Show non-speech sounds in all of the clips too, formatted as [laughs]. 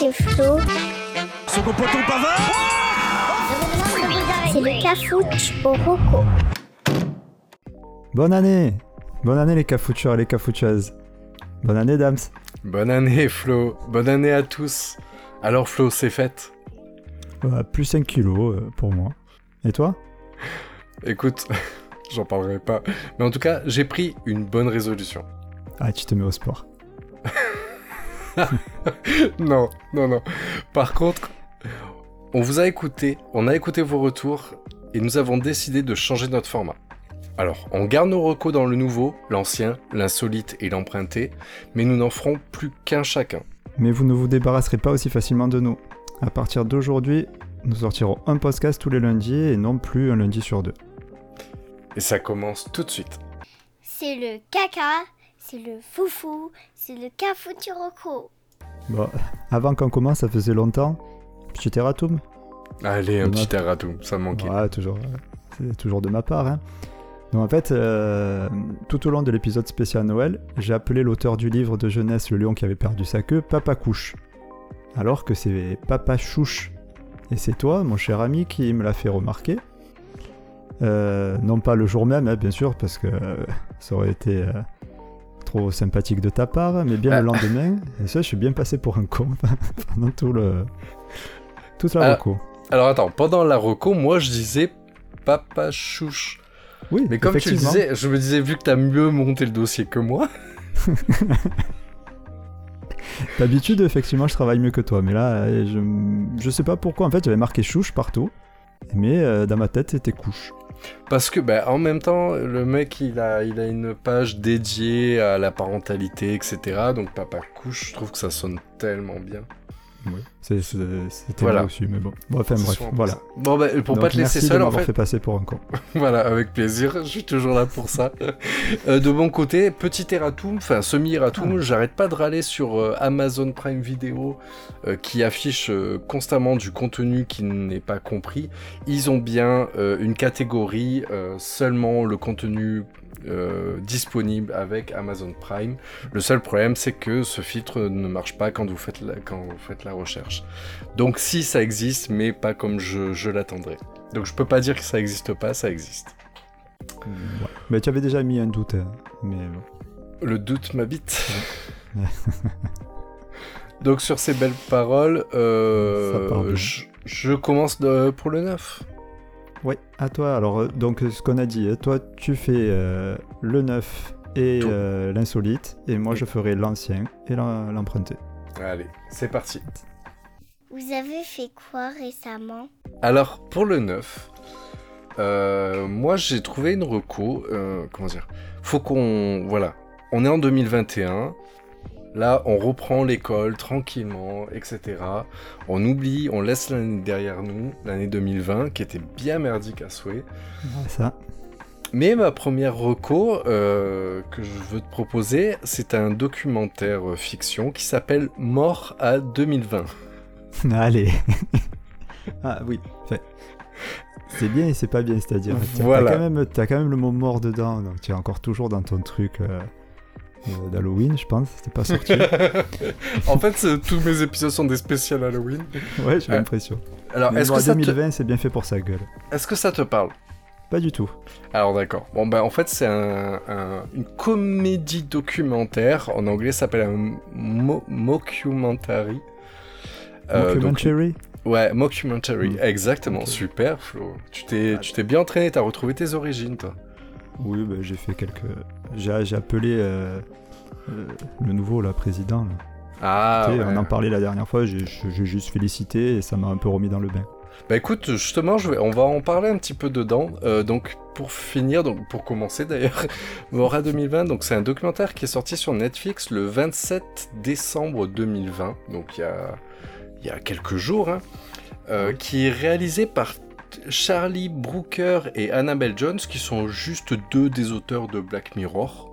c'est Flo. Second poteau Pavard C'est le cafouche au roco. Bonne année Bonne année les cafoucheurs et les cafoucheuses. Bonne année, Dams. Bonne année Flo, bonne année à tous. Alors Flo, c'est fête Euh, plus 5 kilos euh, pour moi. Et toi? Écoute, [laughs] j'en parlerai pas. Mais en tout cas, j'ai pris une bonne résolution. Ah, tu te mets au sport. [laughs] [laughs] non, non, non. Par contre, on vous a écouté, on a écouté vos retours et nous avons décidé de changer notre format. Alors, on garde nos recos dans le nouveau, l'ancien, l'insolite et l'emprunté, mais nous n'en ferons plus qu'un chacun. Mais vous ne vous débarrasserez pas aussi facilement de nous. À partir d'aujourd'hui, nous sortirons un podcast tous les lundis et non plus un lundi sur deux. Et ça commence tout de suite. C'est le caca, c'est le foufou, c'est le roco. Bon, avant qu'on commence, ça faisait longtemps. Petit erratum Allez, un petit erratum, ça me manquait. Ouais, toujours, c'est toujours de ma part. Hein. Donc en fait, euh, tout au long de l'épisode spécial Noël, j'ai appelé l'auteur du livre de jeunesse Le lion qui avait perdu sa queue Papa Couche. Alors que c'est Papa Chouche. Et c'est toi, mon cher ami, qui me l'a fait remarquer. Euh, non pas le jour même, hein, bien sûr, parce que euh, ça aurait été euh, trop sympathique de ta part, mais bien Ah. le lendemain. Et ça, je suis bien passé pour un con [laughs] pendant tout le... toute la Ah. reco. Alors attends, pendant la reco, moi je disais papa chouche. Oui, Mais comme tu le disais, je me disais, vu que t'as mieux monté le dossier que moi, [laughs] D'habitude, effectivement, je travaille mieux que toi, mais là, je, je sais pas pourquoi. En fait, j'avais marqué chouche partout, mais euh, dans ma tête, c'était couche. Parce que, bah, en même temps, le mec, il a, il a une page dédiée à la parentalité, etc. Donc, papa couche, je trouve que ça sonne tellement bien. C'était Voilà. aussi, mais bon. Bon, enfin, bref, voilà. Bon, bah, pour Donc, pas te laisser seul, en fait, fait passer pour un con. [laughs] voilà, avec plaisir, je suis toujours là pour ça. Euh, de mon côté, petit erratum, enfin, semi-erratum, Ah. j'arrête pas de râler sur euh, Amazon Prime Video, euh, qui affiche constamment du contenu qui n'est pas compris. Ils ont bien une catégorie seulement le contenu euh, disponible avec Amazon Prime. Le seul problème, c'est que ce filtre ne marche pas quand vous faites la, quand vous faites la recherche. Donc si ça existe, mais pas comme je, je l'attendrais. Donc je peux pas dire que ça existe pas, ça existe. Ouais. Mais tu avais déjà mis un doute, hein, mais bon. Le doute m'habite. [laughs] Donc sur ces belles paroles, euh, je, je commence de- pour le 9. Ouais, à toi. Alors, euh, donc, euh, ce qu'on a dit, euh, toi, tu fais euh, le neuf et euh, l'insolite, et moi, je ferai l'ancien et l'em- l'emprunté. Allez, c'est parti. Vous avez fait quoi récemment? Alors, pour le 9, euh, moi j'ai trouvé une reco. euh, comment dire? Faut qu'on. Voilà. On est en 2021. Là, on reprend l'école tranquillement, etc. On oublie, on laisse l'année derrière nous, l'année 2020, qui était bien merdique à souhait. Ouais, ça. Mais ma première reco euh, que je veux te proposer, c'est un documentaire euh, fiction qui s'appelle Mort à 2020. [laughs] Allez. [laughs] ah oui. C'est bien et c'est pas bien, c'est-à-dire. Voilà. T'as quand, même- t'as quand même le mot mort dedans, donc tu es encore toujours dans ton truc euh, d'Halloween, je pense. C'était pas sorti. [laughs] en fait, tous mes épisodes sont des spéciales Halloween. ouais, j'ai l'impression. Alors, est-ce que, ça te... 2020, c'est bien fait pour sa gueule. est-ce que ça te parle? Pas du tout. Alors d'accord. Bon ben en fait c'est un, un- une comédie documentaire. En anglais ça s'appelle un mo- mockumentary. Euh, donc- Documentary ouais, mockumentary. Mm. Exactement. Super Flo. Tu t'es tu t'es bien entraîné. T'as retrouvé tes origines toi. Oui, bah, j'ai fait quelques. J'ai appelé euh, euh, le nouveau là, président. là. Ah. Ouais. On en parlait la dernière fois, j'ai j'ai juste félicité et ça m'a un peu remis dans le bain. Bah écoute, justement, je vais, on va en parler un petit peu dedans. Euh, donc pour finir, donc pour commencer d'ailleurs, [laughs] Mora 2020, donc c'est un documentaire qui est sorti sur Netflix le 27 décembre 2020, donc il y a, il y a quelques jours, hein, euh, qui est réalisé par Charlie Brooker et Annabelle Jones, qui sont juste deux des auteurs de Black Mirror.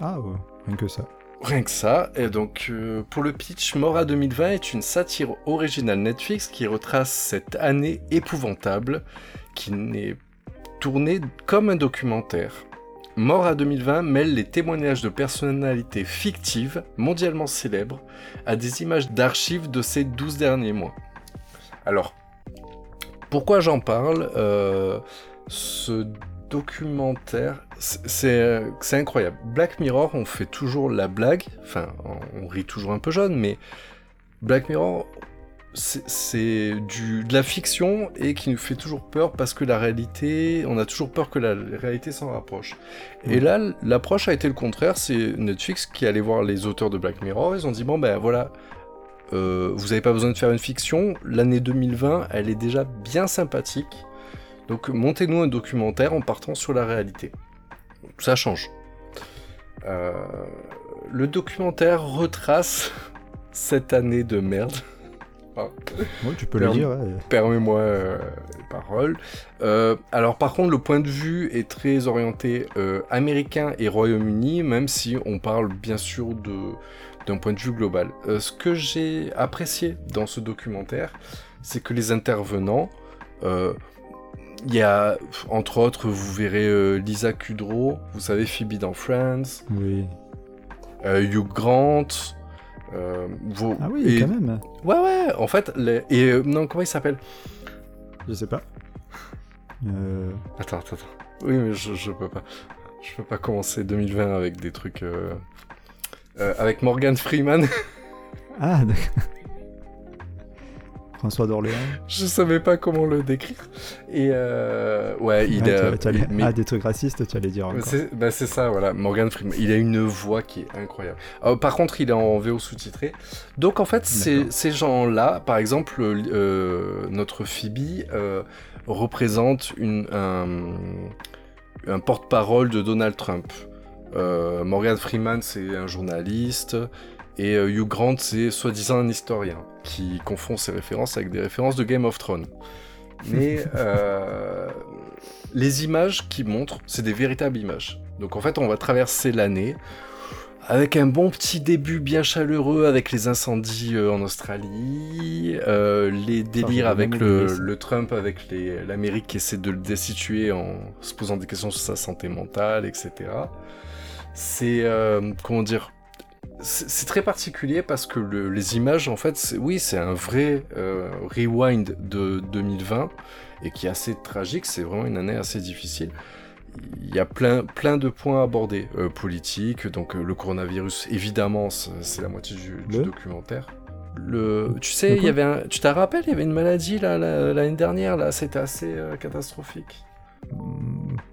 Ah ouais, rien que ça. Rien que ça. Et donc, euh, pour le pitch, Mora 2020 est une satire originale Netflix qui retrace cette année épouvantable qui n'est tournée comme un documentaire. Mort à 2020 mêle les témoignages de personnalités fictives mondialement célèbres à des images d'archives de ces 12 derniers mois. Alors, pourquoi j'en parle euh, Ce documentaire, c'est incroyable. Black Mirror, on fait toujours la blague, enfin, on rit toujours un peu jeune, mais Black Mirror, c'est de la fiction et qui nous fait toujours peur parce que la réalité, on a toujours peur que la réalité s'en rapproche. Et là, l'approche a été le contraire. C'est Netflix qui allait voir les auteurs de Black Mirror. Ils ont dit bon ben voilà, euh, vous n'avez pas besoin de faire une fiction. L'année 2020, elle est déjà bien sympathique. Donc montez-nous un documentaire en partant sur la réalité. Ça change. Euh, le documentaire retrace [laughs] cette année de merde. Oui, tu peux le dire. Permets-moi euh, les paroles. Euh, alors, par contre, le point de vue est très orienté euh, américain et Royaume-Uni, même si on parle bien sûr d'un point de vue global. ce que j'ai apprécié dans ce documentaire, c'est que les intervenants, il y a, entre autres, vous verrez Lisa Kudrow, vous savez Phoebe dans Friends. Oui. Hugh Grant. Euh, ah oui, quand même. Ouais, ouais, en fait, les... et euh, non, comment il s'appelle? Je sais pas. Euh... Attends, attends, attends. Oui, mais je, je peux pas. Je peux pas commencer 2020 avec des trucs. Euh, avec Morgan Freeman. ah, d'accord. François d'Orléans. Je savais pas comment le décrire. Et euh, ouais, il a. Ah, des trucs racistes, tu allais dire. Bah, c'est ça, voilà. Morgan Freeman. Il a une voix qui est incroyable. Euh, par contre, il est en VO sous-titré. Donc en fait, ces gens-là, par exemple, euh, notre Phoebe représente une, un, porte-parole de Donald Trump. Morgan Freeman, c'est un journaliste. Et Hugh Grant, c'est soi-disant un historien qui confond ses références avec des références de Game of Thrones. Mais [laughs] euh, les images qui montrent, c'est des véritables images. Donc en fait, on va traverser l'année avec un bon petit début bien chaleureux avec les incendies euh, en Australie, euh, les délires avec le, Trump, avec l'Amérique qui essaie de le destituer en se posant des questions sur sa santé mentale, etc. C'est, comment dire, c'est très particulier parce que les images, en fait, oui, c'est un vrai euh, rewind de 2020 et qui est assez tragique. C'est vraiment une année assez difficile. Il y a plein, plein de points abordés euh, politiques. Donc, euh, le coronavirus, évidemment, c'est la moitié du, documentaire. Le, tu sais, il y avait un, tu te rappelles, il y avait une maladie là l'année dernière là, c'était assez catastrophique.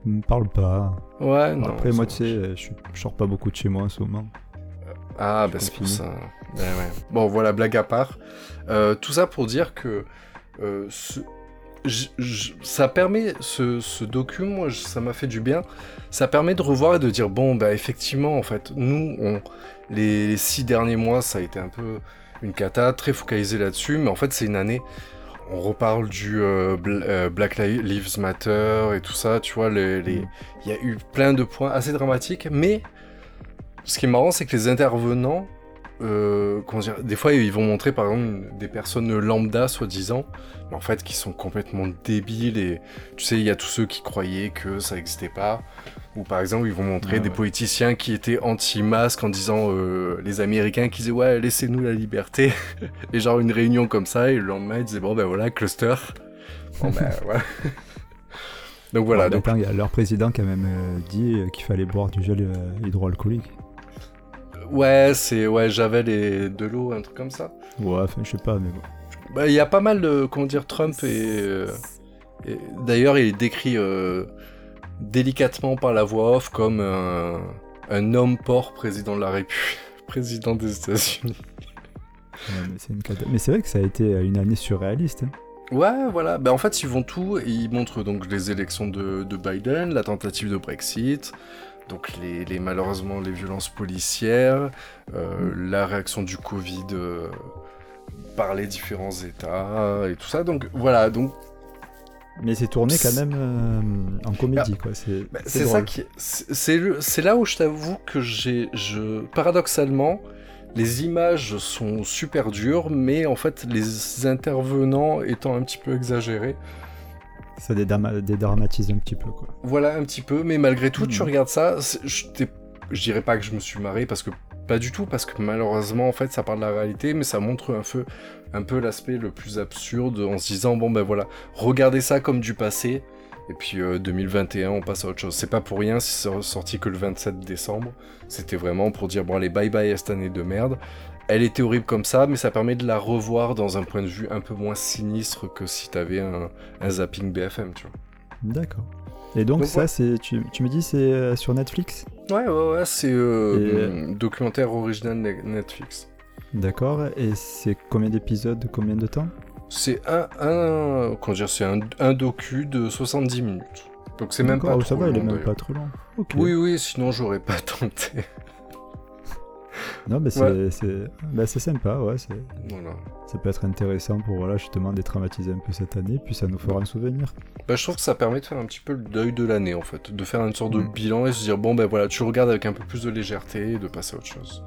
Ne me parle pas. Ouais, non. Après, moi, tu sais, je, sors pas beaucoup de chez moi en ce moment. Ah, bah c'est pour ça. Ben bon, voilà, blague à part. Euh, tout ça pour dire que euh, ça permet, ce, ce docu, moi, ça m'a fait du bien. Ça permet de revoir et de dire, bon, bah effectivement, en fait, nous, on, les, six derniers mois, ça a été un peu une cata, très focalisé là-dessus, mais en fait, c'est une année on reparle du euh, Black Lives Matter et tout ça, tu vois, mm. il y a eu plein de points assez dramatiques, mais ce qui est marrant, c'est que les intervenants, euh, comment dire, des fois ils vont montrer par exemple des personnes lambda soi-disant, mais en fait qui sont complètement débiles et tu sais, il y a tous ceux qui croyaient que ça n'existait pas. Ou par exemple, ils vont montrer des politiciens qui étaient anti-masques en disant euh, les Américains qui disaient ouais, laissez-nous la liberté. [laughs] et genre une réunion comme ça, et le lendemain ils disaient bon ben voilà, cluster. Bon ben [laughs] voilà. donc voilà. donc... Y a leur président qui a même euh, dit qu'il fallait boire du gel hydroalcoolique. Ouais, c'est ouais, Javel et de l'eau, un truc comme ça. Ouais, enfin, je sais pas, mais bon. Bah, il y a pas mal de, comment dire, Trump et, euh, d'ailleurs, il est décrit euh, délicatement par la voix off comme un, homme port président de la République, [laughs] président des États-Unis. mais c'est vrai que ça a été une année surréaliste. Hein. Ouais, voilà. Ben, en fait, ils vont tout. Ils montrent donc les élections de, de Biden, la tentative de Brexit, donc les, malheureusement les violences policières, euh, la réaction du Covid euh, par les différents États et tout ça. Donc voilà, donc mais c'est tourné quand même euh, en comédie, quoi. C'est bah, ça qui, c'est là où je t'avoue que j'ai, je, paradoxalement, les images sont super dures, mais en fait les intervenants étant un petit peu exagérés, Ça dédramatise un petit peu, quoi. Voilà, un petit peu, mais malgré tout, tu Mhm. regardes ça, je, dirais pas que je me suis marré, parce que pas du tout, parce que malheureusement, en fait, ça parle de la réalité, mais ça montre un peu, un peu l'aspect le plus absurde, en se disant, bon ben voilà, regardez ça comme du passé, et puis euh, 2021, on passe à autre chose. C'est pas pour rien si c'est sorti que le 27 décembre, c'était vraiment pour dire, bon allez, bye bye à cette année de merde. Elle était horrible comme ça, mais ça permet de la revoir dans un point de vue un peu moins sinistre que si t'avais un, un zapping BFM, tu vois. D'accord. Et donc, Donc, ça, ouais. c'est tu, tu me dis c'est euh, sur Netflix? Ouais, ouais, ouais, c'est euh, Et- documentaire original Ne- Netflix. D'accord. Et c'est combien d'épisodes de combien de temps? C'est un, un, comment dire, c'est un, un docu de 70 minutes. Donc c'est même pas oh, ça trop va, il est long, même pas trop long. Oui, oui, sinon j'aurais pas [laughs] tenté. Non, mais c'est Ouais. c'est bah, c'est sympa, ouais. c'est- voilà. Ça peut être intéressant pour voilà, justement détraumatiser un peu cette année, puis ça nous fera un souvenir. Bah, je trouve que ça permet de faire un petit peu le deuil de l'année en fait, de faire une sorte de Mm. bilan et se dire bon ben voilà, tu regardes avec un peu plus de légèreté et de passer à autre chose.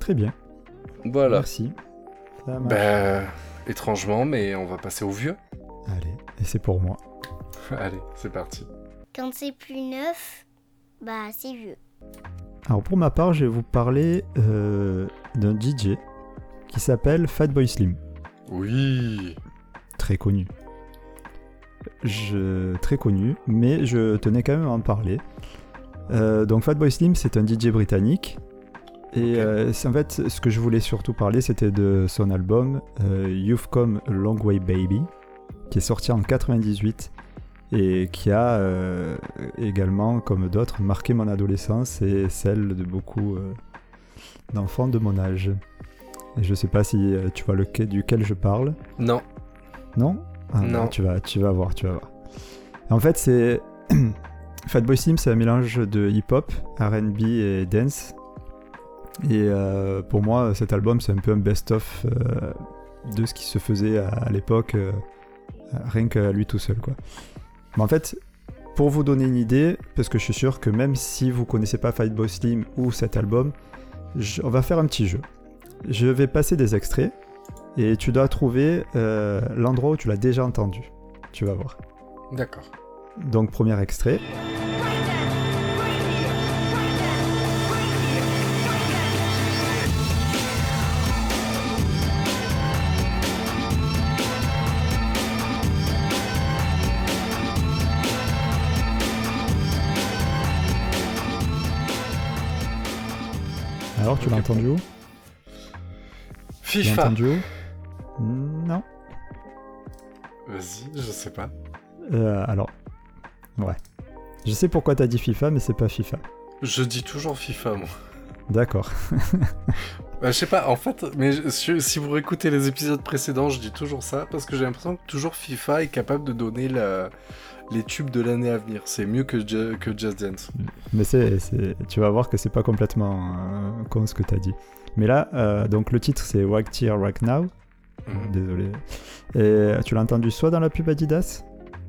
Très bien. Voilà. Merci. Ça. Bah, étrangement, mais on va passer au vieux. Allez, et c'est pour moi. [laughs] Allez, c'est parti. Quand c'est plus neuf, bah c'est vieux. Alors pour ma part, je vais vous parler euh, d'un DJ qui s'appelle Fatboy Slim. Oui. Très connu. Je... Très connu, mais je tenais quand même à en parler. Euh, donc Fatboy Slim, c'est un DJ britannique. Et euh, en fait, ce que je voulais surtout parler, c'était de son album euh, You've Come a Long Way Baby, qui est sorti en 98 et qui a euh, également, comme d'autres, marqué mon adolescence et celle de beaucoup euh, d'enfants de mon âge. Et je sais pas si euh, tu vois lequel, duquel je parle. Non. Non? Ah, Non. tu vas, tu vas voir, tu vas voir. En fait, c'est [clears throat] Fatboy Slim, c'est un mélange de hip-hop, R&B et dance. Et pour moi, cet album, c'est un peu un best-of de ce qui se faisait à, à l'époque, rien qu'à lui tout seul, quoi. Mais en fait, pour vous donner une idée, parce que je suis sûr que même si vous connaissez pas Fatboy Slim ou cet album, je- on va faire un petit jeu. Je vais passer des extraits et tu dois trouver euh, l'endroit où tu l'as déjà entendu. Tu vas voir. D'accord. Donc premier extrait. Tu l'as entendu où? Tu l'as FIFA. entendu où? Non. Vas-y, je sais pas. Euh, alors, ouais. Je sais pourquoi t'as dit FIFA, mais c'est pas FIFA. Je dis toujours FIFA, moi. D'accord. [laughs] Bah, je sais pas, en fait, mais je- si, vous réécoutez les épisodes précédents, je dis toujours ça parce que j'ai l'impression que toujours FIFA est capable de donner la- les tubes de l'année à venir. C'est mieux que, que Just Dance. Mais c'est, tu vas voir que c'est pas complètement euh, con ce que t'as dit. Mais là, euh, donc le titre c'est Wag Tear Right Now. Mhm. Désolé. Et tu l'as entendu soit dans la pub Adidas,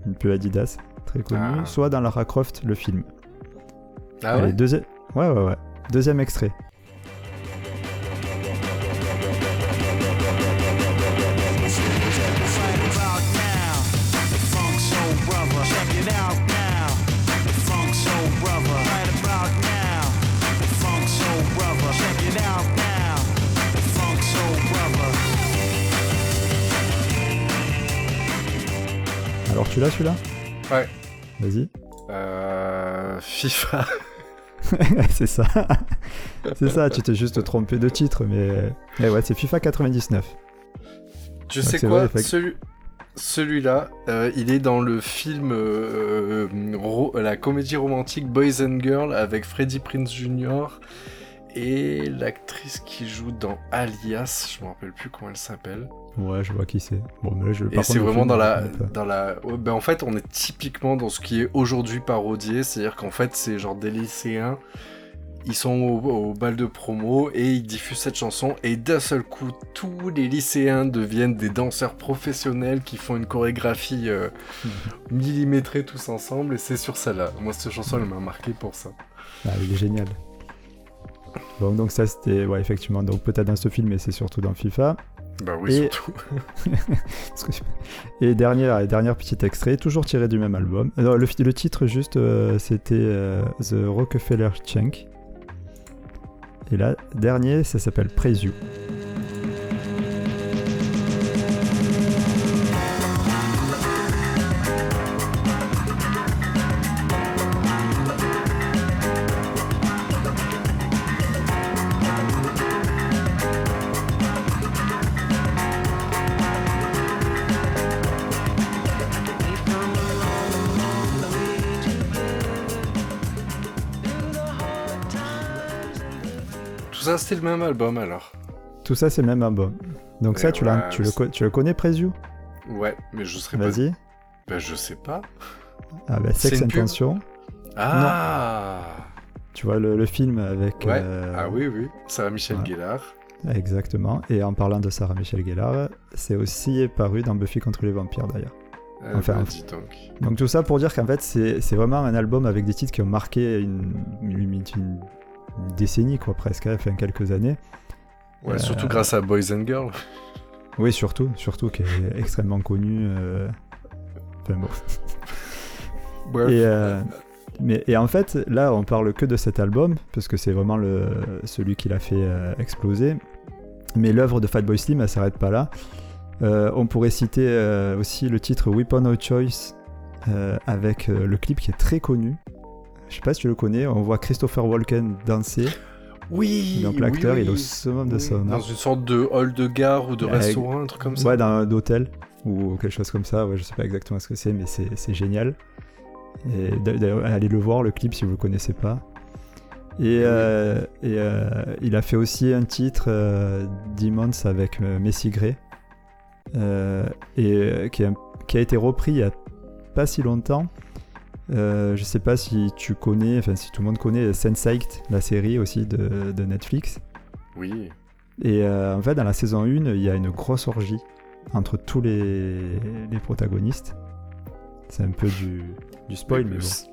une pub Adidas très connue, Ah. soit dans Lara Croft, le film. Ah Allez, ouais? deuxi- ouais, ouais, ouais. Deuxième extrait. Tu l'as celui-là Ouais. Vas-y. Euh, FIFA. [laughs] c'est ça. c'est ça, tu t'es juste trompé de titre, mais. Eh ouais, c'est FIFA 99. Tu Ouais, sais quoi vrai, Celui- Celui-là, euh, il est dans le film, euh, la comédie romantique Boys and Girls avec Freddie Prinze Jr. et l'actrice qui joue dans Alias, je me rappelle plus comment elle s'appelle. Ouais, je vois qui c'est. Bon, mais là, je. Et c'est vraiment film, dans la, pas. dans la. ben en fait, on est typiquement dans ce qui est aujourd'hui parodié, c'est-à-dire qu'en fait, c'est genre des lycéens, ils sont au, au bal de promo et ils diffusent cette chanson et d'un seul coup, tous les lycéens deviennent des danseurs professionnels qui font une chorégraphie euh, [laughs] millimétrée tous ensemble et c'est sur celle-là. Moi, cette chanson, elle m'a marqué pour ça. Ah, il est génial. Bon, donc ça, c'était. Ouais, effectivement. Donc peut-être dans ce film, mais c'est surtout dans FIFA. Bah oui, Et- surtout. [laughs] Et dernier, dernier petit extrait, toujours tiré du même album. Alors, le, le titre, juste, euh, c'était euh, The Rockefeller Chunk. Et là, dernier, ça s'appelle Praise Tout ça, c'était le même album alors. Tout ça, c'est le même album. Donc, ça, tu, l'as- ouais, tu, le, c'est- tu le connais, You Ouais, mais je serais pas. Vas-y. Bah, je sais pas. Ah, bah, C'est Sex Intention. Ah Tu vois le, le film avec. Ouais. euh, Ah oui, oui. Sarah Michel ouais. Gellar. Exactement. Et en parlant de Sarah Michel Gellar, c'est aussi paru dans Buffy contre les vampires d'ailleurs. Ah, Enfin, bah, dis donc. Donc tout ça pour dire qu'en fait c'est c'est vraiment un album avec des titres qui ont marqué une, une décennie quoi presque, hein, enfin quelques années. Ouais, Euh, surtout grâce à Boys and Girls. Oui surtout, surtout qui est extrêmement connu. euh, Enfin bon. [laughs] Ouais. Et, euh, mais, et en fait là on parle que de cet album parce que c'est vraiment le, celui qui l'a fait euh, exploser. Mais l'œuvre de Fatboy Slim elle s'arrête pas là. On pourrait citer aussi le titre Weapon of Choice avec le clip qui est très connu. Je sais pas si tu le connais, on voit Christopher Walken danser. Oui Donc l'acteur oui. il est au summum de Oui, son Dans une sorte de hall de gare ou de restaurant, un truc comme ça. Ouais, dans d'hôtel ou quelque chose comme ça. Ouais, je sais pas exactement ce que c'est, mais c'est génial. Et allez le voir le clip si vous le connaissez pas. Et, euh, et euh, il a fait aussi un titre euh, Demons avec euh, Messi Gray, euh, et euh, qui, a, qui a été repris il y a pas si longtemps. Euh, je sais pas si tu connais, enfin si tout le monde connaît Sense8, la série aussi de, de Netflix. Oui. Et euh, en fait, dans la saison 1, il y a une grosse orgie entre tous les, les protagonistes. C'est un peu du, du spoil, mais bon. c'est-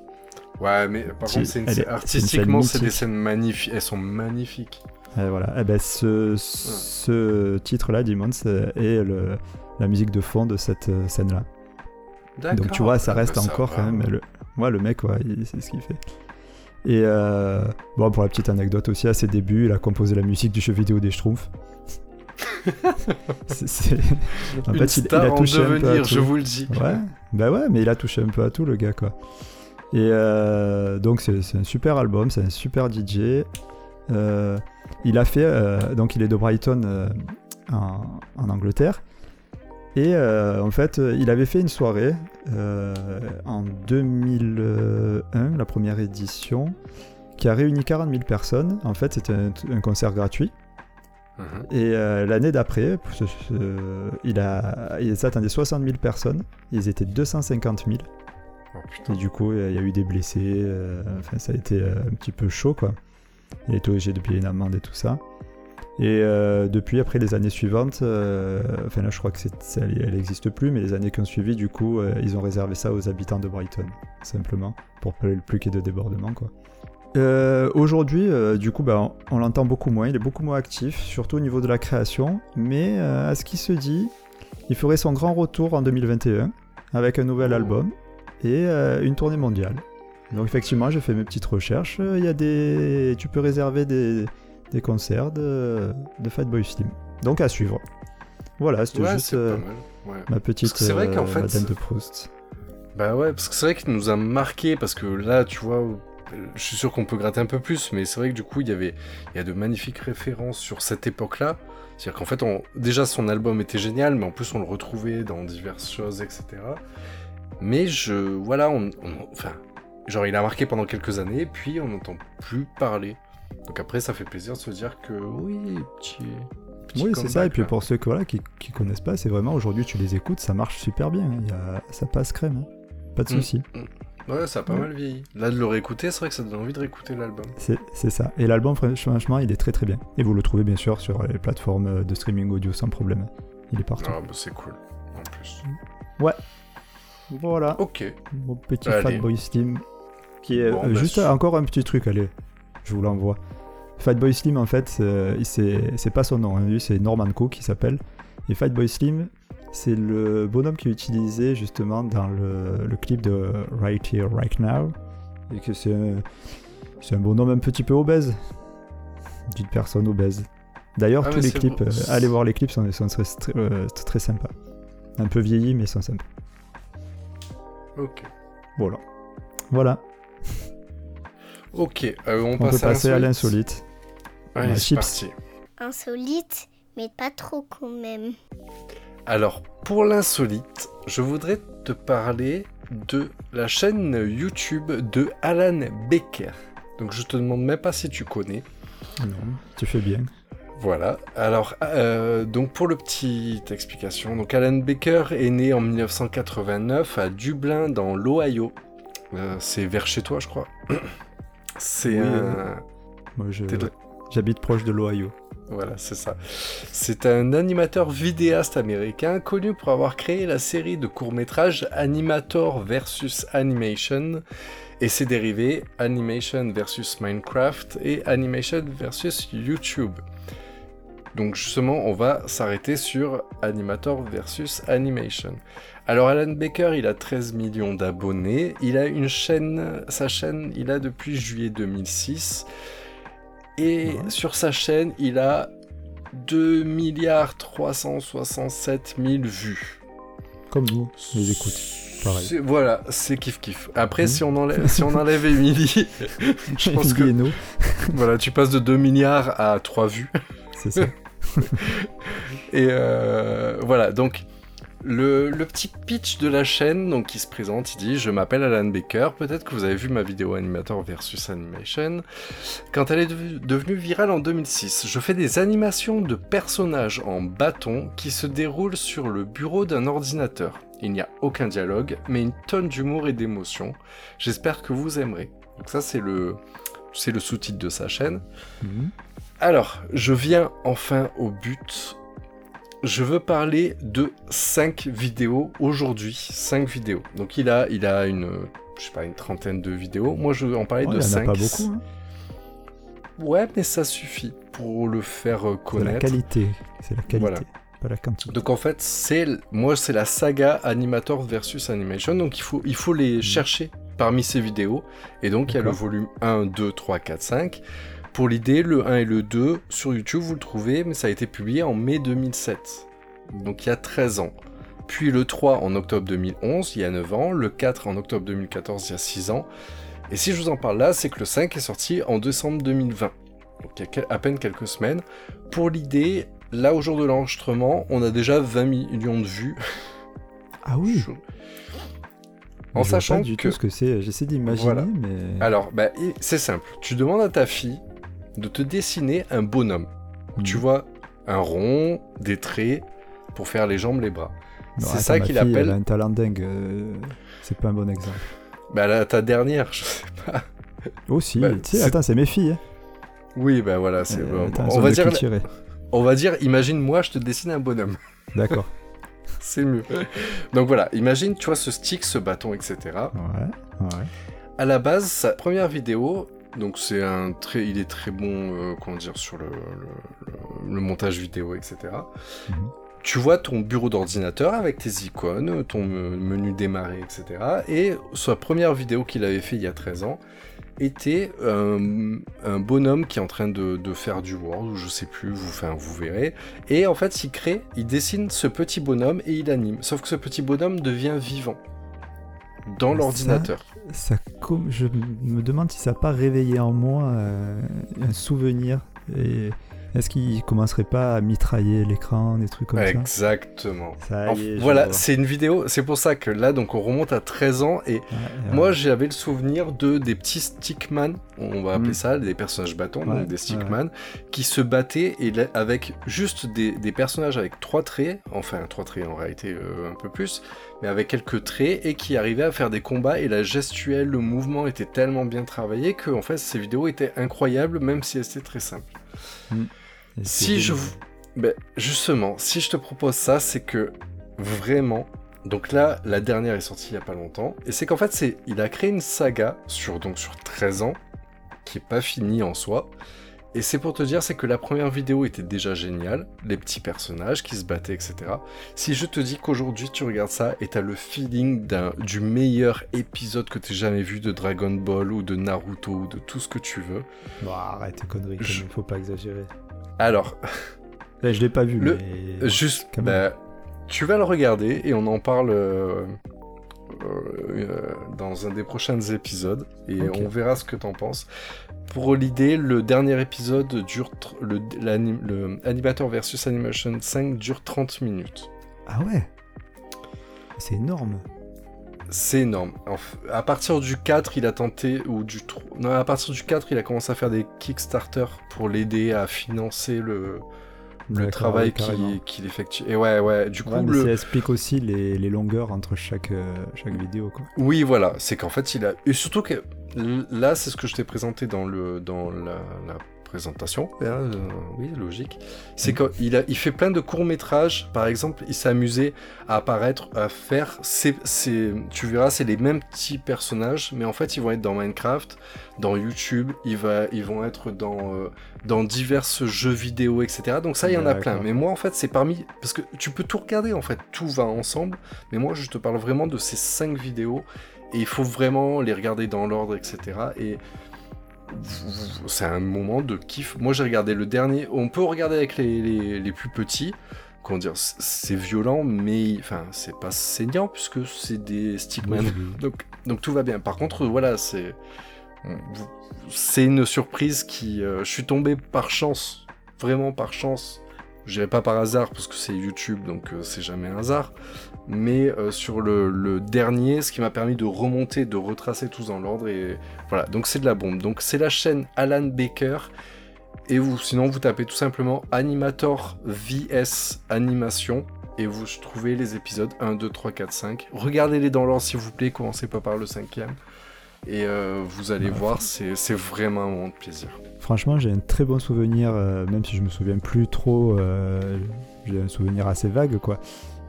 Ouais, mais par contre, une est- artistiquement, c'est des scènes magnifiques. Elles sont magnifiques. Et voilà. Eh ben, ce, ce titre-là, Demons, euh, est le, la musique de fond de cette euh, scène-là. Donc tu vois, ça bah, reste encore va. quand même. Le, ouais, le mec, ouais, il- c'est ce qu'il fait. Et euh, bon, pour la petite anecdote aussi, à ses débuts, il a composé la musique du jeu vidéo des Schtroumpfs. [laughs] C'est- En Une fait, il- il a en touché un peu à devenir, tout. je vous le dis. Ouais, bah ouais, mais il a touché un peu à tout le gars quoi. Et euh, donc c'est c'est un super album, c'est un super DJ. Euh, il a fait, euh, donc il est de Brighton euh, en, en Angleterre. Et euh, en fait, euh, il avait fait une soirée euh, en 2001, la première édition, qui a réuni 40 000 personnes. En fait, c'était un, un concert gratuit. Mhm. Et euh, l'année d'après, il a, ils attendaient 60 000 personnes. Ils étaient 250 000. Oh putain. Et du coup, il y a eu des blessés. enfin, ça a été un petit peu chaud, quoi. Il a été obligé de payer une amende et tout ça. Et euh, depuis, après les années suivantes, euh, enfin là, je crois que c'est, elle n'existe plus, mais les années qui ont suivi, du coup, euh, ils ont réservé ça aux habitants de Brighton, simplement, pour plus plus qu'il y ait de débordement, quoi. Aujourd'hui, du coup, bah, on, l'entend beaucoup moins, il est beaucoup moins actif, surtout au niveau de la création, mais à ce qui se dit, il ferait son grand retour en 2021 avec un nouvel album et une tournée mondiale. Donc effectivement, j'ai fait mes petites recherches. Il y a des, tu peux réserver des, des concerts de, de Fatboy Slim. Donc à suivre. Voilà, c'était Ouais, juste euh. Ouais. ma petite c'est vrai qu'en euh, fait, Madeleine de Proust. Bah ouais, parce que c'est vrai qu'il nous a marqué, parce que là, tu vois, je suis sûr qu'on peut gratter un peu plus, mais c'est vrai que du coup, il y avait il y a de magnifiques références sur cette époque-là. C'est-à-dire qu'en fait, on, déjà, son album était génial, mais en plus, on le retrouvait dans diverses choses, etc. Mais je... Voilà, on, on- enfin... Genre, il a marqué pendant quelques années, puis on n'entend plus parler. Donc après, ça fait plaisir de se dire que oui, petit... petit Oui, c'est ça. Et puis là. pour ceux que, voilà, qui, qui connaissent pas, c'est vraiment aujourd'hui, tu les écoutes, ça marche super bien. hein. Il y a- ça passe crème. hein. Pas de Mm. souci. Ouais, ça a pas Ouais. mal vieilli. Là, de le réécouter, c'est vrai que ça donne envie de réécouter l'album. C'est ça. Et l'album, franchement, il est très très bien. Et vous le trouvez bien sûr sur les plateformes de streaming audio sans problème. Il est partout. Ah, bah c'est cool, en plus. Voilà. Ok. Mon petit. Fatboy Slim. Qui est Bon, euh, bah, juste encore un petit truc, allez. Je vous l'envoie. Fatboy Slim, en fait, c'est pas son nom. hein. Lui, c'est Norman Cook qui s'appelle. Et Fatboy Slim, c'est le bonhomme qui est utilisé justement dans le, le clip de Right Here, Right Now. Et que c'est un, bonhomme un petit peu obèse. D'une personne obèse. D'ailleurs, Ah, tous les clips, euh, allez voir les clips, sont, sont très, très, euh, très sympas. Un peu vieillis, mais ils sont sympas. Ok. Voilà. Voilà. Ok, euh, on, On passe peut passer à l'insolite. L'insolite. Allez, Ouais, c'est chips. parti. Insolite, mais pas trop quand même. Alors, pour l'insolite, je voudrais te parler de la chaîne YouTube de Alan Becker. Donc, je te demande même pas si tu connais. Non, tu fais bien. Voilà. Alors, euh, donc pour le petit explication, donc Alan Baker est né en 1989 à Dublin dans l'Ohio. Euh, c'est vers chez toi, je crois. [clears throat] C'est Oui, un... Moi, je- T'es de- j'habite proche de l'Ohio. Voilà, c'est ça. C'est un animateur vidéaste américain connu pour avoir créé la série de courts-métrages Animator versus Animation et ses dérivés Animation versus Minecraft et Animation versus YouTube. Donc justement, on va s'arrêter sur Animator versus Animation. Alors Alan Baker, il a 13 millions d'abonnés. Il a une chaîne, sa chaîne, il a depuis juillet 2006. Et Ouais. sur sa chaîne, il a 2 milliards 367 000 vues. Comme nous, les écoutes. pareil. Voilà, c'est kiff kiff. Après, Mhm. si on enlève, si on enlève [laughs] Emily, [laughs] je pense que voilà, tu passes de 2 milliards à 3 vues. c'est ça. [laughs] Et euh, voilà, donc le, le petit pitch de la chaîne, donc qui se présente, il dit Je m'appelle Alan Baker, peut-être que vous avez vu ma vidéo Animator versus Animation. Quand elle est dev- devenue virale en 2006, je fais des animations de personnages en bâton qui se déroulent sur le bureau d'un ordinateur. Il n'y a aucun dialogue, mais une tonne d'humour et d'émotion. J'espère que vous aimerez. Donc ça, c'est le, c'est le sous-titre de sa chaîne. Mhm. Alors, je viens enfin au but. Je veux parler de 5 vidéos aujourd'hui. 5 vidéos. Donc il a, il a une, je sais pas, une trentaine de vidéos. Moi, je veux en parler Ouais, de il y en a 5. pas beaucoup. hein. Ouais, mais ça suffit pour le faire euh, C'est la connaître. qualité. C'est la qualité, Voilà. pas la quantité. Donc en fait, c'est moi c'est la saga Animator versus Animation. Donc il faut il faut les chercher parmi ces vidéos. Et donc il y a le volume 1, 2, 3, 4, 5. Pour l'idée, le 1 et le 2 sur YouTube, vous le trouvez, mais ça a été publié en mai 2007. Donc il y a 13 ans. Puis le 3 en octobre 2011, il y a 9 ans. Le 4 en octobre 2014, il y a 6 ans. Et si je vous en parle là, c'est que le 5 est sorti en décembre 2020. Donc il y a à peine quelques semaines. Pour l'idée, là au jour de l'enregistrement, on a déjà 20 millions de vues. Ah oui. Je En sachant pas du que... tout ce que c'est. J'essaie d'imaginer, Voilà. mais. Alors, bah, c'est simple. Tu demandes à ta fille de te dessiner un bonhomme. Mhm. Tu vois, un rond, des traits, pour faire les jambes, les bras. C'est ça qu'il appelle- Elle a un talent dingue. euh, C'est pas un bon exemple. Bah là, ta dernière, [laughs] je sais pas. Aussi, Bah, attends, c'est mes filles. Hein. Oui, bah voilà, c'est Euh, bon. on va dire, on va dire, imagine moi, je te dessine un bonhomme. [laughs] D'accord. c'est mieux. Donc voilà, imagine, tu vois, ce stick, ce bâton, etc. Ouais, ouais. À la base, sa première vidéo, donc c'est un très, il est très bon, euh, comment dire, sur le, le- le- le montage vidéo, etc. Mhm. Tu vois ton bureau d'ordinateur avec tes icônes, ton me- menu démarrer, etc. Et sa première vidéo qu'il avait fait il y a 13 ans était euh, un bonhomme qui est en train de, de faire du Word, ou je sais plus, vous, enfin, vous verrez. Et en fait, il crée, il dessine ce petit bonhomme et il anime. Sauf que ce petit bonhomme devient vivant dans l'ordinateur. Ça, je me demande si ça n'a pas réveillé en moi euh, un souvenir. Et est-ce qu'il commencerait pas à mitrailler l'écran, des trucs comme ça? Exactement. Ça voilà, c'est une vidéo, c'est pour ça que là, donc on remonte à 13 ans et Ouais, ouais. moi j'avais le souvenir de des petits stickman, on va appeler Mm. ça, des personnages bâtons, Ouais, donc des stickman, qui se battaient et là, avec juste des, des personnages avec trois traits, enfin trois traits en réalité euh, un peu plus, mais avec quelques traits et qui arrivaient à faire des combats et la gestuelle, le mouvement était tellement bien travaillé que en fait ces vidéos étaient incroyables même si elles étaient très simples. C'est Si je vous... Ben, justement, si je te propose ça, c'est que vraiment... Donc là, la dernière est sortie il y a pas longtemps. Et c'est qu'en fait, c'est, il a créé une saga sur, donc, sur 13 ans, qui est pas finie en soi. Et c'est pour te dire, c'est que la première vidéo était déjà géniale, les petits personnages qui se battaient, etc. Si je te dis qu'aujourd'hui tu regardes ça et t'as le feeling d'un, du meilleur épisode que t'aies jamais vu de Dragon Ball ou de Naruto ou de tout ce que tu veux, Bon, arrête tes conneries, quand Je- faut pas exagérer. Alors Là, je l'ai pas vu, Le- mais... Juste, bah, tu vas le regarder et on en parle euh, euh, dans un des prochains épisodes et on verra ce que t'en penses. Pour l'idée, le dernier épisode dure, le Animator versus Animation 5 dure 30 minutes. Ah ouais? C'est énorme. C'est énorme. À partir du 4, il a tenté, ou du 3, non, à partir du 4, il a commencé à faire des Kickstarter pour l'aider à financer le, le travail qu'il effectue. Et ouais, ouais, du coup, Ouais, mais le, ça explique aussi les, les longueurs entre chaque, euh, chaque vidéo, quoi. Oui, voilà, c'est qu'en fait, il a. Et surtout que là, c'est ce que je t'ai présenté dans, le, dans la, la présentation. Euh, oui, logique. C'est Mm. qu'il a, il fait plein de courts-métrages. Par exemple, il s'est amusé à apparaître, à faire. Ces- tu verras, c'est les mêmes petits personnages, mais en fait, ils vont être dans Minecraft, dans YouTube, il va, ils vont être dans, euh, dans divers jeux vidéo, etc. Donc, ça, il y en a plein. Mais moi, en fait, c'est parmi. Parce que tu peux tout regarder, en fait, tout va ensemble. Mais moi, je te parle vraiment de ces cinq vidéos et il faut vraiment les regarder dans l'ordre, etc. Et c'est un moment de kiff. Moi, j'ai regardé le dernier. On peut regarder avec les, les, les plus petits. Comment dire C'est violent, mais enfin, c'est pas saignant puisque c'est des stickman. [laughs] Donc, donc tout va bien. Par contre, voilà, c'est c'est une surprise qui. euh, je suis tombé par chance, vraiment par chance. Je dirais pas par hasard parce que c'est YouTube, donc euh, c'est jamais un hasard. Mais euh, sur le, le dernier, ce qui m'a permis de remonter, de retracer tout dans l'ordre et voilà. Donc c'est de la bombe. Donc c'est la chaîne Alan Baker. Et vous, sinon, vous tapez tout simplement Animator VS Animation et vous trouvez les épisodes 1, 2, 3, 4, 5. Regardez-les dans l'ordre s'il vous plaît, commencez pas par le cinquième. Et euh, vous allez voir, c'est vraiment un moment de plaisir. Franchement, j'ai un très bon souvenir, euh, même si je me souviens plus trop, j'ai un souvenir assez vague, quoi.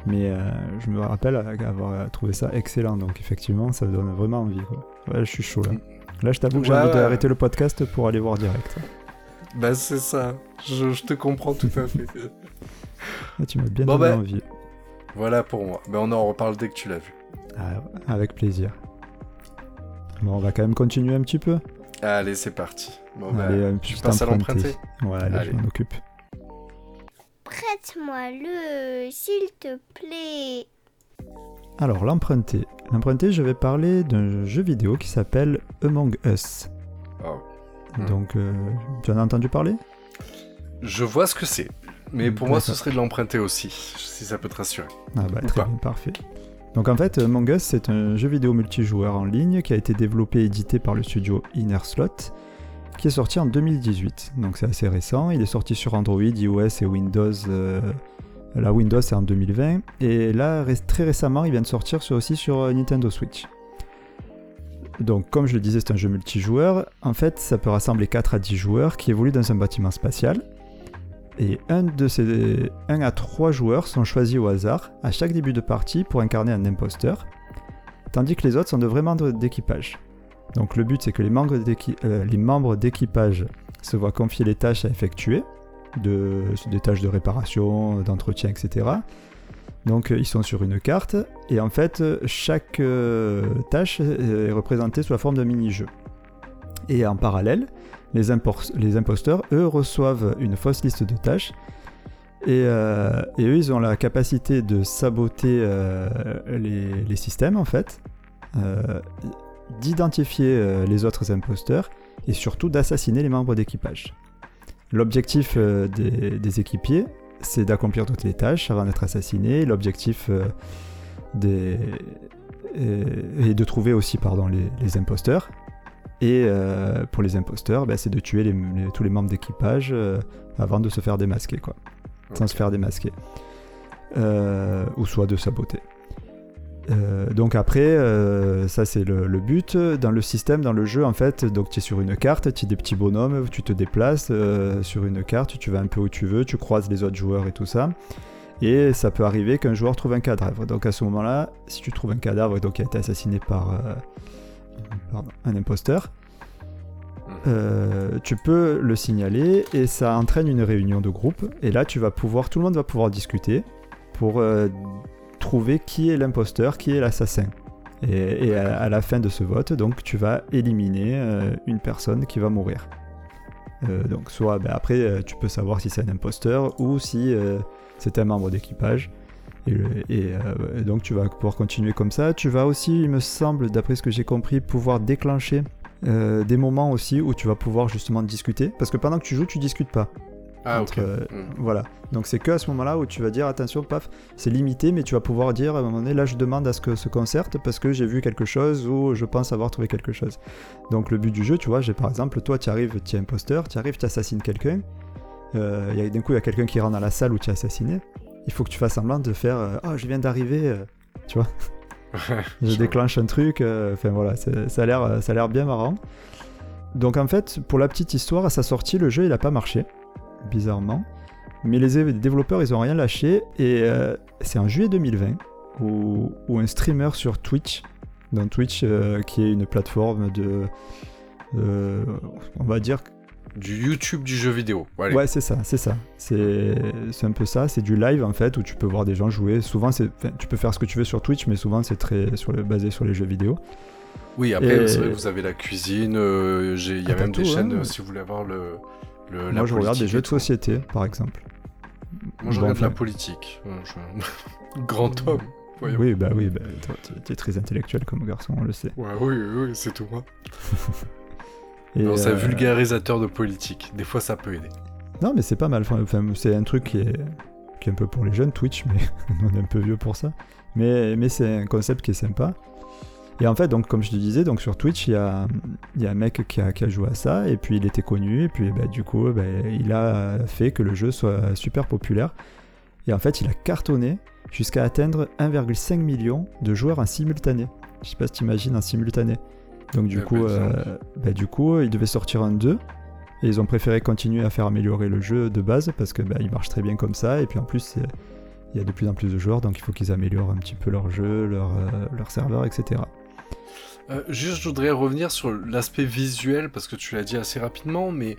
Mais euh, je me rappelle avoir trouvé ça excellent, donc effectivement, ça donne vraiment envie, quoi. Ouais, je suis chaud là. Là, je t'avoue que j'ai Ouais, envie ouais. d'arrêter le podcast pour aller voir direct. Bah c'est ça, je, je te comprends tout à fait. Là, tu m'as bien Bon, donné bah. envie. voilà pour moi. Ben on en reparle dès que tu l'as vu. Ah, avec plaisir. Bon, on va quand même continuer un petit peu. Allez, c'est parti. Bon, bah, Allez, euh, tu passes à emprunter. l'emprunter Ouais, allez, Allez. je m'en occupe. Prête-moi le, s'il te plaît. Alors, l'emprunter. L'emprunter, je vais parler d'un jeu vidéo qui s'appelle Among Us. Oh. Hmm. Donc, euh, tu en as entendu parler? Je vois ce que c'est. Mais pour moi, ce serait de l'emprunter aussi, si ça peut te rassurer. Ah bah très bien, parfait. Donc en fait, Among Us, c'est un jeu vidéo multijoueur en ligne qui a été développé et édité par le studio Inner Slot, qui est sorti en 2018. Donc c'est assez récent. Il est sorti sur Android, iOS et Windows. euh, La Windows c'est en 2020. Et là, très récemment, il vient de sortir aussi sur euh, Nintendo Switch. Donc comme je le disais, c'est un jeu multijoueur. En fait, ça peut rassembler 4 à 10 joueurs qui évoluent dans un bâtiment spatial. Et un, de ces, un à trois joueurs sont choisis au hasard à chaque début de partie pour incarner un imposteur, tandis que les autres sont de vrais membres d'équipage. Donc le but c'est que les membres d'équi- euh, les membres d'équipage se voient confier les tâches à effectuer, de, des tâches de réparation, d'entretien, etc. Donc euh, ils sont sur une carte et en fait chaque euh, tâche est représentée sous la forme d'un mini-jeu. Et en parallèle, les, imposteurs, eux, reçoivent une fausse liste de tâches. Et, eux, ils ont la capacité de saboter les, systèmes, en fait, d'identifier euh, les autres imposteurs et surtout d'assassiner les membres d'équipage. L'objectif euh, des, des équipiers, c'est d'accomplir toutes les tâches avant d'être assassinés. L'objectif euh, des, est, est de trouver aussi pardon, les, les imposteurs. Et euh, pour les imposteurs, bah, c'est de tuer les- les- tous les membres d'équipage euh, avant de se faire démasquer, quoi. Sans se faire démasquer. Euh, ou soit de saboter. Euh, donc après, euh, ça c'est le, but. Dans le système, dans le jeu, en fait, donc tu es sur une carte, tu as des petits bonhommes, tu te déplaces euh, sur une carte, tu vas un peu où tu veux, tu croises les autres joueurs et tout ça. Et ça peut arriver qu'un joueur trouve un cadavre. Donc à ce moment-là, si tu trouves un cadavre donc, qui a été assassiné par, un imposteur, tu peux le signaler et ça entraîne une réunion de groupe. Et là, tu vas pouvoir, tout le monde va pouvoir discuter pour trouver qui est l'imposteur, qui est l'assassin. Et, et à, à la fin de ce vote, donc, tu vas éliminer euh, une personne qui va mourir. Euh, donc, soit ben, après, euh, tu peux savoir si c'est un imposteur ou si c'est un membre d'équipage. Et, et, euh, donc, tu vas pouvoir continuer comme ça. Tu vas aussi, il me semble, d'après ce que j'ai compris, pouvoir déclencher euh, des moments aussi où tu vas pouvoir justement discuter. Parce que pendant que tu joues, tu discutes pas. Ah, Entre, euh, Mm. Voilà. Donc c'est que à ce moment-là où tu vas dire attention, paf, c'est limité, mais tu vas pouvoir dire à un moment donné, là je demande à ce que se concerte parce que j'ai vu quelque chose ou je pense avoir trouvé quelque chose. Donc le but du jeu, tu vois, j'ai par exemple, toi tu arrives, tu es imposteur, tu arrives, tu assassines quelqu'un. Euh, il y a- D'un coup, il y a quelqu'un qui rentre dans la salle où tu as assassiné. Il faut que tu fasses semblant de faire euh, Ah, je viens d'arriver, euh, tu vois. [laughs] je déclenche un truc. euh, Enfin voilà, c'est- ça a l'air, ça a l'air bien marrant. Donc en fait, pour la petite histoire, à sa sortie, le jeu il a pas marché, bizarrement. Mais les développeurs ils ont rien lâché et euh, c'est en juillet 2020 où, où un streamer sur Twitch, dans Twitch euh, qui est une plateforme de, euh, on va dire Du YouTube du jeu vidéo. Allez. Ouais, c'est ça, c'est ça. C'est un peu ça, c'est du live en fait où tu peux voir des gens jouer. Souvent, c'est tu peux faire ce que tu veux sur Twitch, mais souvent c'est très sur le, basé sur les jeux vidéo. Oui, après, Et- vous avez la cuisine, il y a Ah, même des tout, chaînes, hein. si vous voulez avoir le, le la Moi, je regarde des jeux de société, par exemple. Moi, je Bon, regarde la politique. Bon, je- [laughs] Grand homme. voyons. Oui, bah oui, bah, toi, t'es- très intellectuel comme garçon, on le sait. Ouais, oui, oui, oui, c'est tout moi. [laughs] Et, Non, c'est un euh, vulgarisateur de politique. Des fois, ça peut aider. Non, mais c'est pas mal. Enfin, c'est un truc qui est, qui est un peu pour les jeunes, Twitch, mais [laughs] on est un peu vieux pour ça. Mais, mais c'est un concept qui est sympa. Et en fait, donc, comme je te disais, donc, sur Twitch, il y a, il y a un mec qui a, qui a joué à ça, et puis il était connu, et puis bah, du coup, bah, il a fait que le jeu soit super populaire. Et en fait, il a cartonné jusqu'à atteindre 1,5 million de joueurs en simultané. Je sais pas si t'imagines en simultané. Donc du coup, ben, euh, bah, du coup, il devait sortir un 2. Et ils ont préféré continuer à faire améliorer le jeu de base parce que bah, il marche très bien comme ça. Et puis en plus, il y a de plus en plus de joueurs, donc il faut qu'ils améliorent un petit peu leur jeu, leur, euh, leur serveur, etc. Euh, juste, je voudrais revenir sur l'aspect visuel, parce que tu l'as dit assez rapidement, mais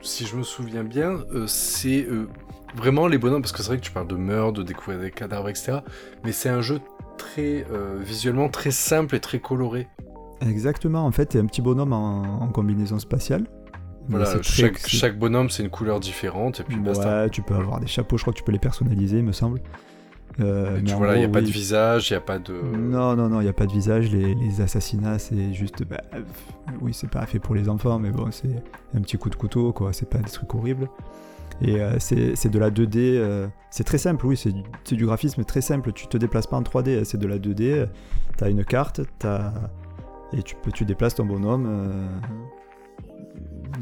si je me souviens bien, euh, c'est euh, vraiment les bonhommes, parce que c'est vrai que tu parles de meurtre, de découvrir des cadavres, etc. Mais c'est un jeu très visuellement très simple et très coloré. Exactement, en fait, t'es un petit bonhomme en, en combinaison spatiale. Voilà, c'est très- chaque, c'est- bonhomme c'est une couleur différente, et puis basta. Ouais, tu peux avoir des chapeaux, je crois que tu peux les personnaliser, il me semble. Euh, mais tu vois il n'y a pas de visage, il n'y a pas de. Non, non, non, il n'y a pas de visage. Les, les assassinats, c'est juste. bah, oui, c'est pas fait pour les enfants, mais bon, c'est un petit coup de couteau, quoi. C'est pas des trucs horribles. Et euh, c'est de la 2D. euh, c'est très simple, oui, c'est du, du graphisme très simple. Tu te déplaces pas en 3D, c'est de la 2D. T'as une carte, t'as. Et tu, peux, tu déplaces ton bonhomme euh,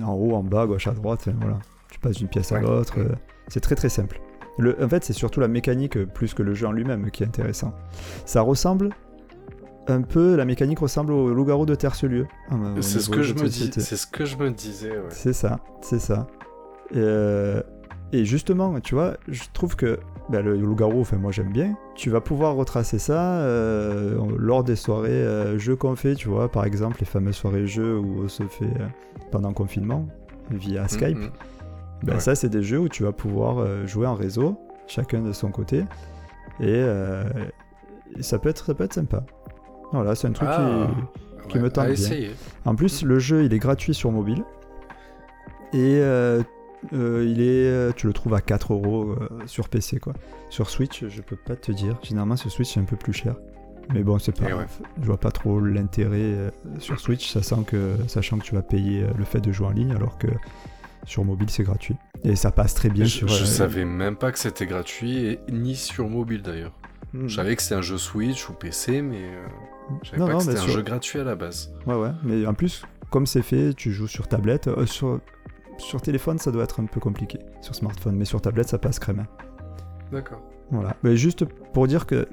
en haut, en bas, gauche, à droite. voilà. Tu passes d'une pièce à l'autre. c'est très très simple. Le, en fait, c'est surtout la mécanique euh, plus que le jeu en lui-même qui est intéressant. Ça ressemble un peu, la mécanique ressemble au loup-garou de Terce-Lieu. Bah, au C'est ce que je me dis, c'est ce que je me disais. Ouais. C'est ça, c'est ça. Et, euh, et justement, tu vois, je trouve que bah, le loup-garou, enfin moi j'aime bien. Tu vas pouvoir retracer ça euh, lors des soirées euh, jeux qu'on fait, tu vois, par exemple les fameuses soirées jeux où on se fait euh, pendant le confinement via Skype. Mhm. Ben, Ouais. Ça, c'est des jeux où tu vas pouvoir euh, jouer en réseau, chacun de son côté, et, euh, et ça, peut être, ça peut être sympa. Voilà, c'est un truc Ah, qui, qui me tente bien. En plus, le jeu, il est gratuit sur mobile, et euh, euh, il est, tu le trouves à 4 euros sur PC, quoi. Sur Switch, je peux pas te dire. Généralement, sur Switch, c'est un peu plus cher. Mais bon, c'est pas ouais. grave. Je vois pas trop l'intérêt sur Switch, sachant que, sachant que tu vas payer le fait de jouer en ligne, alors que sur mobile, c'est gratuit. Et ça passe très bien Je, sur. je euh, savais même pas que c'était gratuit, et ni sur mobile d'ailleurs. hmm. Je savais que c'était un jeu Switch ou PC, mais euh, je savais Non, pas non, que c'était un sur- jeu gratuit à la base. Ouais, ouais. Mais en plus, comme c'est fait, tu joues sur tablette. euh, sur, sur téléphone, ça doit être un peu compliqué. Sur smartphone, mais sur tablette, ça passe crème. D'accord. Voilà. Mais juste pour dire que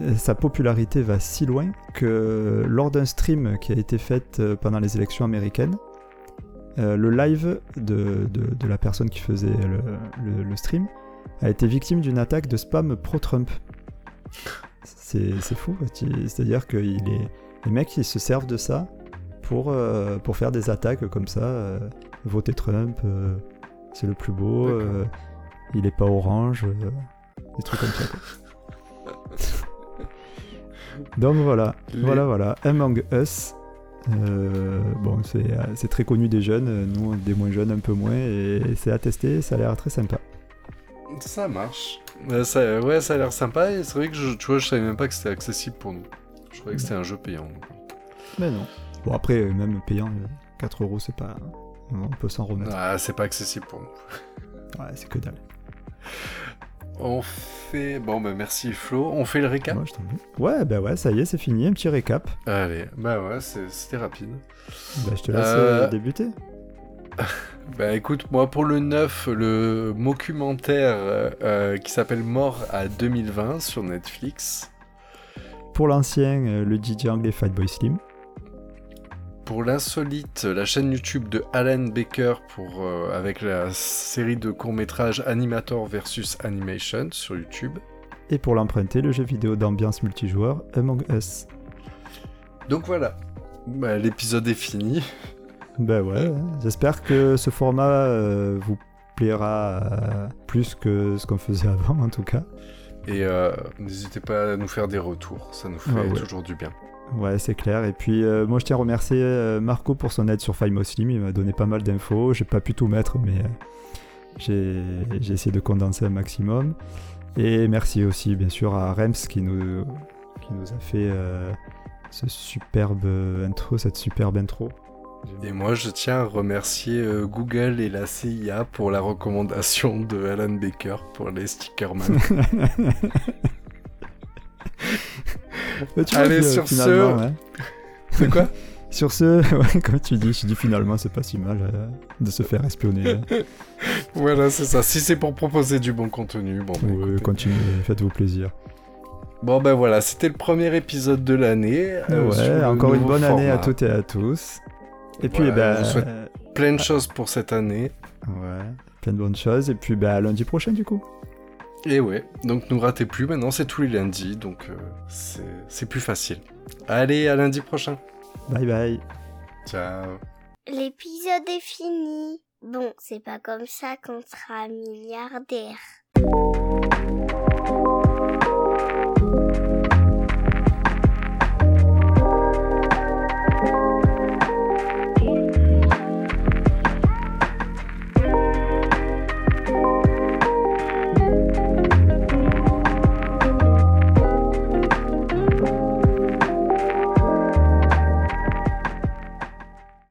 euh, sa popularité va si loin que lors d'un stream qui a été fait pendant les élections américaines, euh, le live de, de- de la personne qui faisait le, le- le stream a été victime d'une attaque de spam pro-Trump. C'est c'est fou, c'est-à-dire que il est, les mecs ils se servent de ça pour, euh, pour faire des attaques comme ça. euh, voter Trump, euh, c'est le plus beau, il est pas orange, des trucs comme ça. quoi. [laughs] Donc voilà, Les- voilà, voilà. Among Us. Euh, bon, c'est euh, c'est très connu des jeunes, euh, nous des moins jeunes un peu moins, et c'est à tester, ça a l'air très sympa. Ça marche. Ouais, ça, ouais, ça a l'air sympa et c'est vrai que je, tu vois, je savais même pas que c'était accessible pour nous. Je croyais que c'était un jeu payant. Mais non. Bon, après, même payant, euh, 4 euros, c'est pas. On peut s'en remettre. Ah, c'est pas accessible pour nous. Ouais, c'est que dalle. On fait. Bon, bah merci Flo. On fait le récap. Ouais, bah ouais, ça y est, c'est fini, un petit récap. Allez, bah ouais, c'était rapide. Bah, je te laisse Euh, euh, débuter. [laughs] Bah écoute, moi pour le 9, le documentaire euh, qui s'appelle Mort à 2020 sur Netflix. Pour l'ancien, le DJ anglais Fatboy Slim. Pour l'insolite, la chaîne YouTube de Alan Baker pour, euh, avec la série de courts-métrages Animator versus Animation sur YouTube. Et pour l'emprunter, le jeu vidéo d'ambiance multijoueur Among Us. Donc voilà, Bah, l'épisode est fini. Bah ouais, j'espère que ce format euh, vous plaira euh, plus que ce qu'on faisait avant en tout cas. Et n'hésitez pas à nous faire des retours, ça nous fait Ouais, ouais. toujours du bien. Ouais, c'est clair. Et puis, euh, moi, je tiens à remercier euh, Marco pour son aide sur File Slim. Il m'a donné pas mal d'infos. J'ai pas pu tout mettre, mais euh, j'ai essayé de condenser un maximum. Et merci aussi, bien sûr, à Rems qui nous, qui nous a fait ce superbe intro, cette superbe intro. Et moi, je tiens à remercier Google et la CIA pour la recommandation de Alan Baker pour les Stickerman. [laughs] Tu vois Allez, que, sur ce- ouais. C'est quoi [laughs] Sur ce, [laughs] ouais, comme tu dis, je dis finalement, c'est pas si mal euh, de se faire espionner. hein. [laughs] Voilà, c'est ça. Si c'est pour proposer du bon contenu, bon, bah, continuez, faites-vous plaisir. Bon, ben voilà, c'était le premier épisode de l'année. euh, ouais, encore une bonne année à toutes et à tous. Et puis, Ouais, eh ben, on vous souhaite- euh, Plein de choses pour cette année. ouais, plein de bonnes choses. Et puis, bah, à lundi prochain, du coup. Et ouais, donc nous ratez plus, maintenant c'est tous les lundis, donc euh, c'est c'est plus facile. Allez, à lundi prochain. Bye bye. Ciao. L'épisode est fini. Bon, c'est pas comme ça qu'on sera milliardaire.